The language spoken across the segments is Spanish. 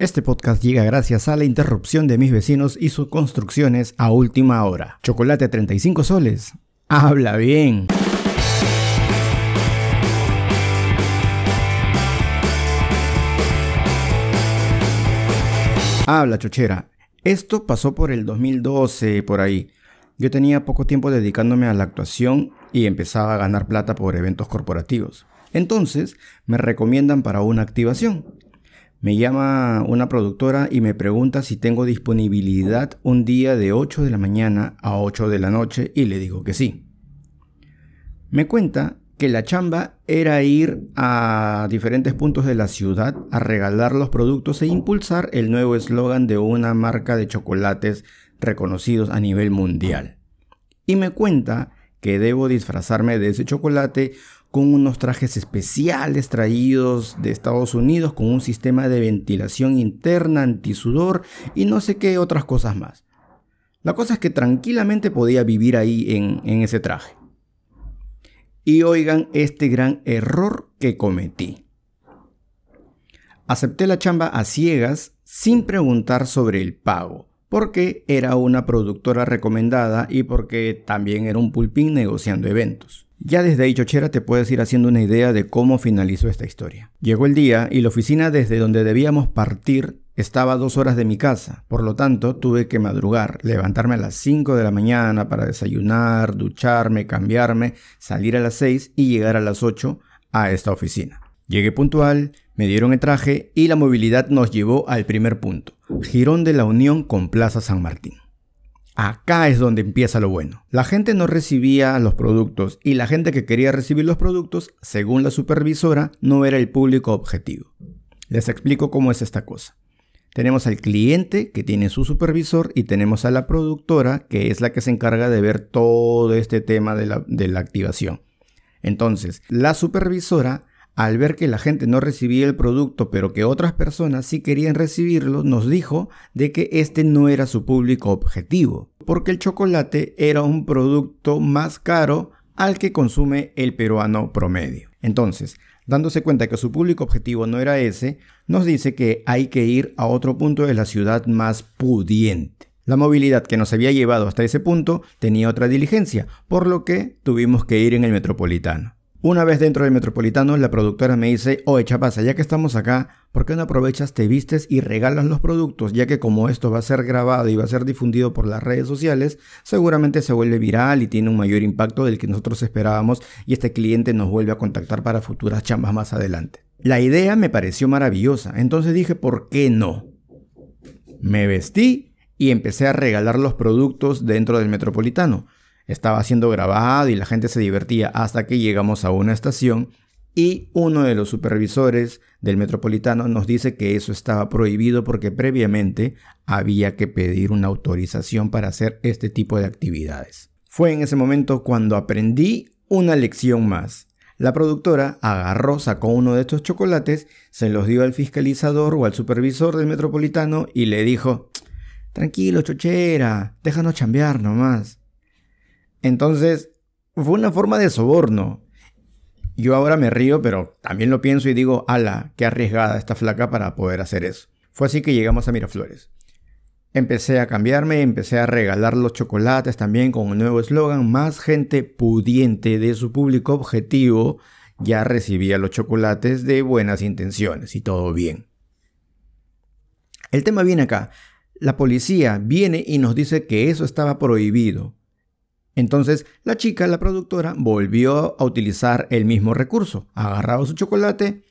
Este podcast llega gracias a la interrupción de mis vecinos y sus construcciones a última hora. Chocolate 35 soles. Habla bien. Habla chochera. Esto pasó por el 2012, por ahí. Yo tenía poco tiempo dedicándome a la actuación y empezaba a ganar plata por eventos corporativos. Entonces me recomiendan para una activación. Me llama una productora y me pregunta si tengo disponibilidad un día de 8 de la mañana a 8 de la noche y le digo que sí. Me cuenta que la chamba era ir a diferentes puntos de la ciudad a regalar los productos e impulsar el nuevo eslogan de una marca de chocolates reconocidos a nivel mundial. Y me cuenta que debo disfrazarme de ese chocolate con unos trajes especiales traídos de Estados Unidos con un sistema de ventilación interna antisudor y no sé qué otras cosas más. La cosa es que tranquilamente podía vivir ahí en, en ese traje. Y oigan este gran error que cometí. Acepté la chamba a ciegas sin preguntar sobre el pago, porque era una productora recomendada y porque también era un pulpín negociando eventos. Ya desde ahí, Chochera, te puedes ir haciendo una idea de cómo finalizó esta historia. Llegó el día y la oficina desde donde debíamos partir estaba a dos horas de mi casa, por lo tanto tuve que madrugar, levantarme a las 5 de la mañana para desayunar, ducharme, cambiarme, salir a las 6 y llegar a las 8 a esta oficina. Llegué puntual, me dieron el traje y la movilidad nos llevó al primer punto, Girón de la Unión con Plaza San Martín. Acá es donde empieza lo bueno. La gente no recibía los productos y la gente que quería recibir los productos, según la supervisora, no era el público objetivo. Les explico cómo es esta cosa. Tenemos al cliente que tiene su supervisor y tenemos a la productora que es la que se encarga de ver todo este tema de la, de la activación. Entonces, la supervisora al ver que la gente no recibía el producto, pero que otras personas sí querían recibirlo, nos dijo de que este no era su público objetivo, porque el chocolate era un producto más caro al que consume el peruano promedio. Entonces, dándose cuenta que su público objetivo no era ese, nos dice que hay que ir a otro punto de la ciudad más pudiente. La movilidad que nos había llevado hasta ese punto tenía otra diligencia, por lo que tuvimos que ir en el metropolitano. Una vez dentro del metropolitano, la productora me dice, oye Chapaza, ya que estamos acá, ¿por qué no aprovechas, te vistes y regalas los productos? Ya que como esto va a ser grabado y va a ser difundido por las redes sociales, seguramente se vuelve viral y tiene un mayor impacto del que nosotros esperábamos y este cliente nos vuelve a contactar para futuras chambas más adelante. La idea me pareció maravillosa, entonces dije, ¿por qué no? Me vestí y empecé a regalar los productos dentro del metropolitano. Estaba siendo grabado y la gente se divertía hasta que llegamos a una estación y uno de los supervisores del metropolitano nos dice que eso estaba prohibido porque previamente había que pedir una autorización para hacer este tipo de actividades. Fue en ese momento cuando aprendí una lección más. La productora agarró, sacó uno de estos chocolates, se los dio al fiscalizador o al supervisor del metropolitano y le dijo, tranquilo, chochera, déjanos chambear nomás. Entonces, fue una forma de soborno. Yo ahora me río, pero también lo pienso y digo, ala, qué arriesgada esta flaca para poder hacer eso. Fue así que llegamos a Miraflores. Empecé a cambiarme, empecé a regalar los chocolates también con un nuevo eslogan. Más gente pudiente de su público objetivo ya recibía los chocolates de buenas intenciones y todo bien. El tema viene acá. La policía viene y nos dice que eso estaba prohibido. Entonces la chica, la productora, volvió a utilizar el mismo recurso. Agarraba su chocolate,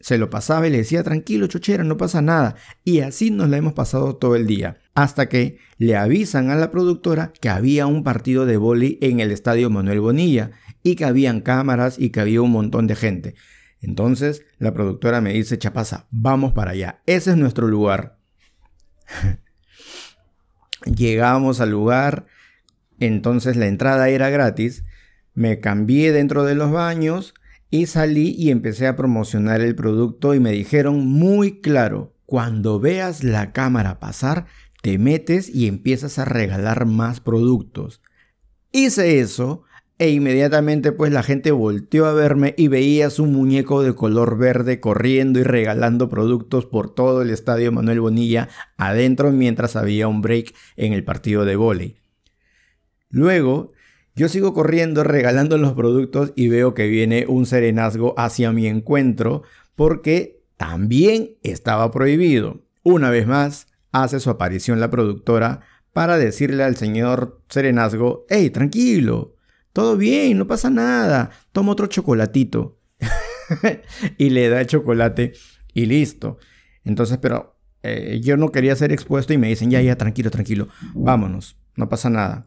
se lo pasaba y le decía, tranquilo, chochera, no pasa nada. Y así nos la hemos pasado todo el día. Hasta que le avisan a la productora que había un partido de boli en el estadio Manuel Bonilla y que habían cámaras y que había un montón de gente. Entonces la productora me dice, Chapaza, vamos para allá. Ese es nuestro lugar. Llegamos al lugar entonces la entrada era gratis, me cambié dentro de los baños y salí y empecé a promocionar el producto y me dijeron muy claro, cuando veas la cámara pasar, te metes y empiezas a regalar más productos. Hice eso E inmediatamente pues la gente volteó a verme y veía su muñeco de color verde corriendo y regalando productos por todo el estadio Manuel Bonilla adentro mientras había un break en el partido de vóley. Luego yo sigo corriendo regalando los productos y veo que viene un serenazgo hacia mi encuentro porque también estaba prohibido. Una vez más, hace su aparición la productora para decirle al señor serenazgo, hey, tranquilo, todo bien, no pasa nada, toma otro chocolatito. y le da el chocolate y listo. Entonces, pero eh, yo no quería ser expuesto y me dicen, ya, ya, tranquilo, tranquilo, vámonos, no pasa nada.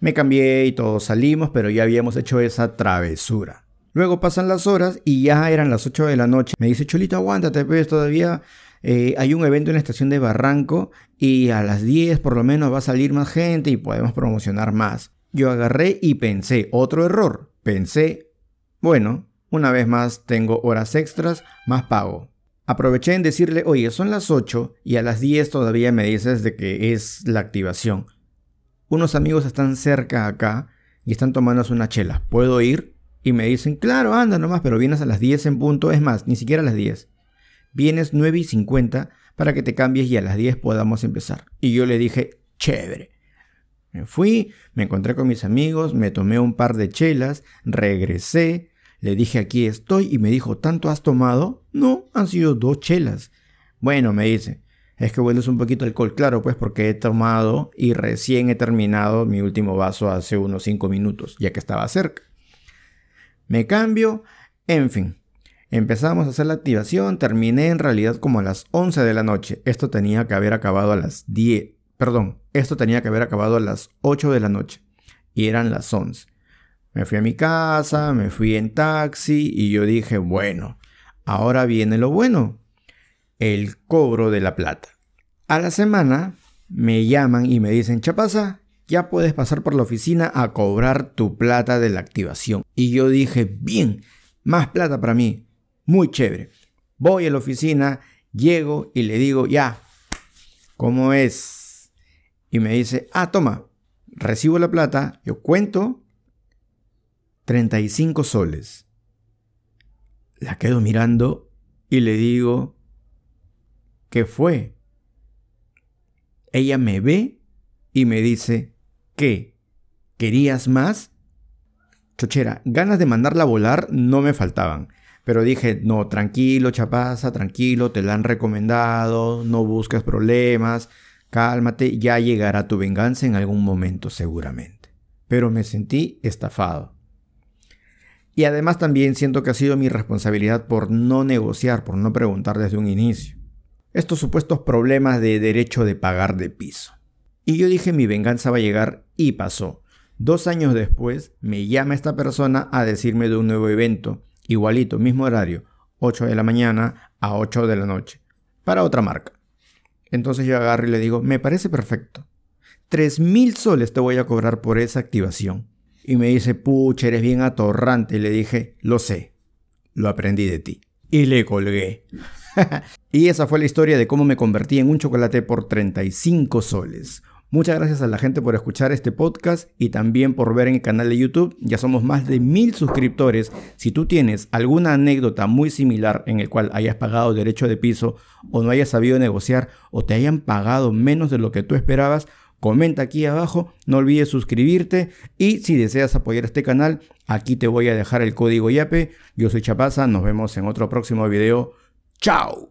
Me cambié y todos salimos, pero ya habíamos hecho esa travesura. Luego pasan las horas y ya eran las 8 de la noche. Me dice, Cholito, aguántate, pues todavía eh, hay un evento en la estación de Barranco y a las 10 por lo menos va a salir más gente y podemos promocionar más. Yo agarré y pensé, otro error. Pensé, bueno, una vez más tengo horas extras, más pago. Aproveché en decirle, oye, son las 8 y a las 10 todavía me dices de que es la activación unos amigos están cerca acá y están tomándose una chela. ¿Puedo ir? Y me dicen, claro, anda nomás, pero vienes a las 10 en punto. Es más, ni siquiera a las 10. Vienes 9 y 50 para que te cambies y a las 10 podamos empezar. Y yo le dije, chévere. Me fui, me encontré con mis amigos, me tomé un par de chelas, regresé, le dije aquí estoy y me dijo, ¿tanto has tomado? No, han sido dos chelas. Bueno, me dice, es que hueles un poquito alcohol, claro, pues porque he tomado y recién he terminado mi último vaso hace unos 5 minutos, ya que estaba cerca. Me cambio, en fin. Empezamos a hacer la activación, terminé en realidad como a las 11 de la noche. Esto tenía que haber acabado a las 10, perdón, esto tenía que haber acabado a las 8 de la noche y eran las 11. Me fui a mi casa, me fui en taxi y yo dije, bueno, ahora viene lo bueno el cobro de la plata. A la semana me llaman y me dicen, Chapaza, ya puedes pasar por la oficina a cobrar tu plata de la activación. Y yo dije, bien, más plata para mí, muy chévere. Voy a la oficina, llego y le digo, ya, ¿cómo es? Y me dice, ah, toma, recibo la plata, yo cuento 35 soles. La quedo mirando y le digo, ¿Qué fue? Ella me ve y me dice, ¿qué? ¿Querías más? Chochera, ganas de mandarla a volar no me faltaban. Pero dije, no, tranquilo, chapaza, tranquilo, te la han recomendado, no busques problemas, cálmate, ya llegará tu venganza en algún momento seguramente. Pero me sentí estafado. Y además también siento que ha sido mi responsabilidad por no negociar, por no preguntar desde un inicio estos supuestos problemas de derecho de pagar de piso. Y yo dije mi venganza va a llegar y pasó. Dos años después me llama esta persona a decirme de un nuevo evento, igualito, mismo horario, 8 de la mañana a 8 de la noche, para otra marca. Entonces yo agarro y le digo, me parece perfecto. mil soles te voy a cobrar por esa activación. Y me dice, pucha, eres bien atorrante. Y le dije, lo sé, lo aprendí de ti. Y le colgué. y esa fue la historia de cómo me convertí en un chocolate por 35 soles. Muchas gracias a la gente por escuchar este podcast y también por ver en el canal de YouTube. Ya somos más de mil suscriptores. Si tú tienes alguna anécdota muy similar en el cual hayas pagado derecho de piso o no hayas sabido negociar o te hayan pagado menos de lo que tú esperabas, comenta aquí abajo. No olvides suscribirte y si deseas apoyar este canal, aquí te voy a dejar el código YAPE. Yo soy Chapaza. Nos vemos en otro próximo video. Tchau!